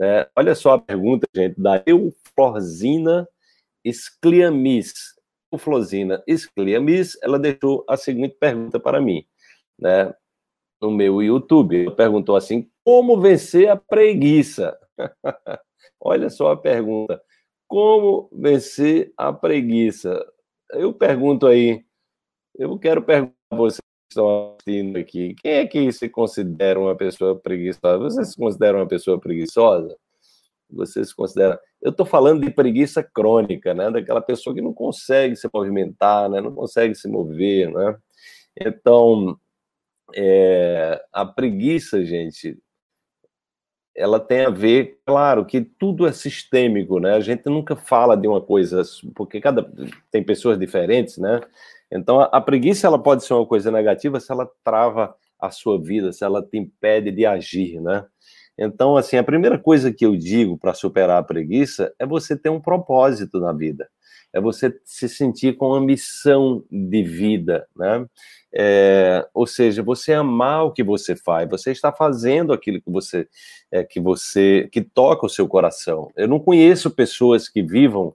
É, olha só a pergunta, gente, da Euflorzina Scliamis. Euflorzina Scliamis, ela deixou a seguinte pergunta para mim, né? No meu YouTube, ela perguntou assim: como vencer a preguiça? olha só a pergunta: como vencer a preguiça? Eu pergunto aí, eu quero perguntar a vocês que estão assistindo aqui, quem é que se considera uma pessoa preguiçosa? Você se considera uma pessoa preguiçosa? Você se considera... Eu estou falando de preguiça crônica, né? Daquela pessoa que não consegue se movimentar, né? Não consegue se mover, né? Então, é... a preguiça, gente, ela tem a ver, claro, que tudo é sistêmico, né? A gente nunca fala de uma coisa, porque cada tem pessoas diferentes, né? Então a, a, preguiça ela pode ser uma coisa negativa se ela trava a sua vida, se ela te impede de agir, né? Então, assim, a primeira coisa que eu digo para superar a preguiça é você ter um propósito na vida é você se sentir com uma missão de vida, né? É, ou seja, você amar o que você faz, você está fazendo aquilo que você é, que você que toca o seu coração. Eu não conheço pessoas que vivam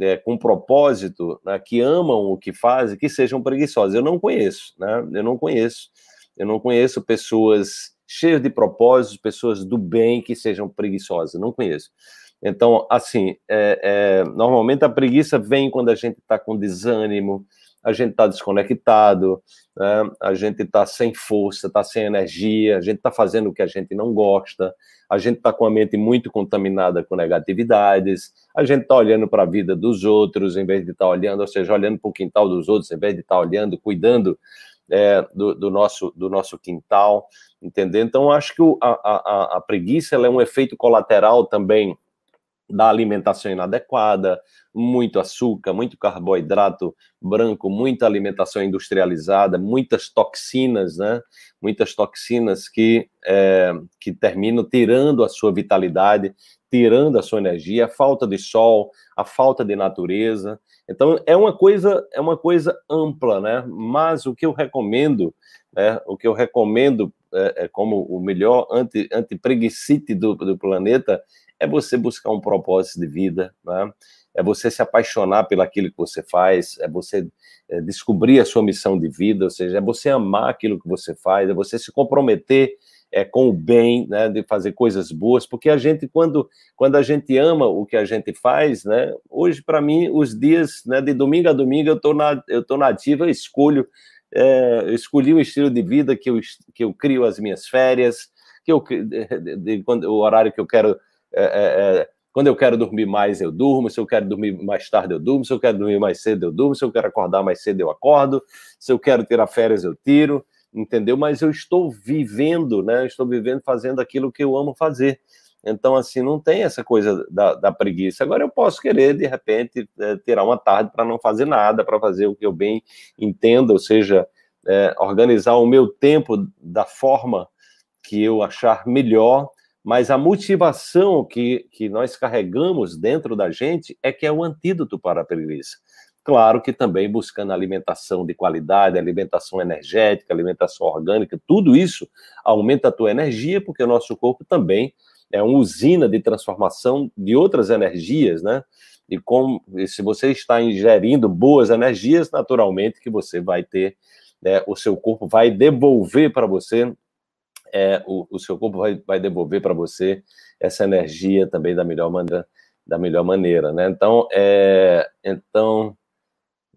é, com propósito, né, que amam o que fazem, que sejam preguiçosas. Eu não conheço, né? Eu não conheço. Eu não conheço pessoas cheias de propósitos, pessoas do bem que sejam preguiçosas. Não conheço. Então, assim, é, é, normalmente a preguiça vem quando a gente está com desânimo, a gente está desconectado, né? a gente está sem força, está sem energia, a gente está fazendo o que a gente não gosta, a gente está com a mente muito contaminada com negatividades, a gente está olhando para a vida dos outros em vez de estar tá olhando, ou seja, olhando para o quintal dos outros em vez de estar tá olhando, cuidando é, do, do, nosso, do nosso quintal, entendeu? Então, acho que o, a, a, a preguiça é um efeito colateral também da alimentação inadequada, muito açúcar, muito carboidrato branco, muita alimentação industrializada, muitas toxinas, né? Muitas toxinas que, é, que terminam tirando a sua vitalidade, tirando a sua energia, a falta de sol, a falta de natureza. Então é uma coisa é uma coisa ampla, né? Mas o que eu recomendo, né? O que eu recomendo é, é como o melhor anti anti do, do planeta é você buscar um propósito de vida, né? é você se apaixonar pelo aquilo que você faz, é você é, descobrir a sua missão de vida, ou seja, é você amar aquilo que você faz, é você se comprometer é, com o bem, né, de fazer coisas boas, porque a gente, quando, quando a gente ama o que a gente faz, né, hoje, para mim, os dias, né, de domingo a domingo, eu estou na, eu tô na ativa, escolho, é, eu escolhi um estilo de vida que eu, que eu crio as minhas férias, que eu, de, de, quando, o horário que eu quero é, é, é, quando eu quero dormir mais, eu durmo. Se eu quero dormir mais tarde, eu durmo. Se eu quero dormir mais cedo, eu durmo. Se eu quero acordar mais cedo, eu acordo. Se eu quero tirar férias, eu tiro. Entendeu? Mas eu estou vivendo, né? Eu estou vivendo fazendo aquilo que eu amo fazer. Então, assim, não tem essa coisa da, da preguiça. Agora, eu posso querer, de repente, é, tirar uma tarde para não fazer nada, para fazer o que eu bem entendo, ou seja, é, organizar o meu tempo da forma que eu achar melhor mas a motivação que, que nós carregamos dentro da gente é que é o antídoto para a preguiça. Claro que também buscando alimentação de qualidade, alimentação energética, alimentação orgânica, tudo isso aumenta a tua energia, porque o nosso corpo também é uma usina de transformação de outras energias, né? E, como, se você está ingerindo boas energias, naturalmente que você vai ter, né, o seu corpo vai devolver para você é, o, o seu corpo vai, vai devolver para você essa energia também da melhor maneira, da melhor maneira, né? Então, é, então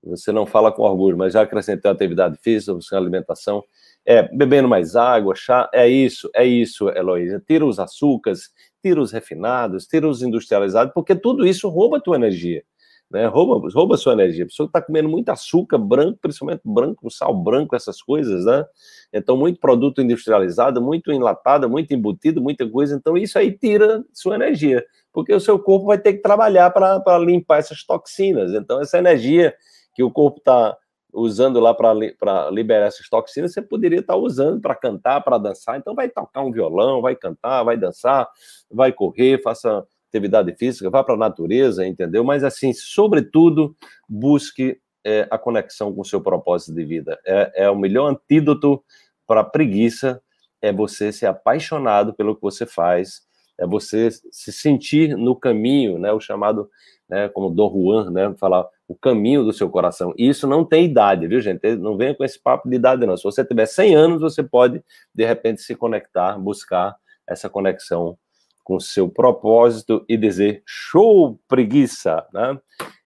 você não fala com orgulho, mas já acrescentei atividade física, buscando alimentação, é, bebendo mais água, chá, é isso, é isso, Heloísa. Tira os açúcares, tira os refinados, tira os industrializados, porque tudo isso rouba a tua energia né? Rouba, rouba sua energia. A pessoa está comendo muito açúcar branco, principalmente branco, sal branco, essas coisas, né? Então, muito produto industrializado, muito enlatado, muito embutido, muita coisa. Então, isso aí tira sua energia, porque o seu corpo vai ter que trabalhar para limpar essas toxinas. Então, essa energia que o corpo está usando lá para liberar essas toxinas, você poderia estar tá usando para cantar, para dançar. Então, vai tocar um violão, vai cantar, vai dançar, vai correr, faça atividade física, vá para a natureza, entendeu? Mas, assim, sobretudo, busque é, a conexão com o seu propósito de vida. É, é o melhor antídoto para a preguiça, é você ser apaixonado pelo que você faz, é você se sentir no caminho, né, o chamado, né, como Dom Juan, né, falar o caminho do seu coração. E isso não tem idade, viu, gente? Não venha com esse papo de idade, não. Se você tiver 100 anos, você pode, de repente, se conectar, buscar essa conexão com o seu propósito e dizer show preguiça, né?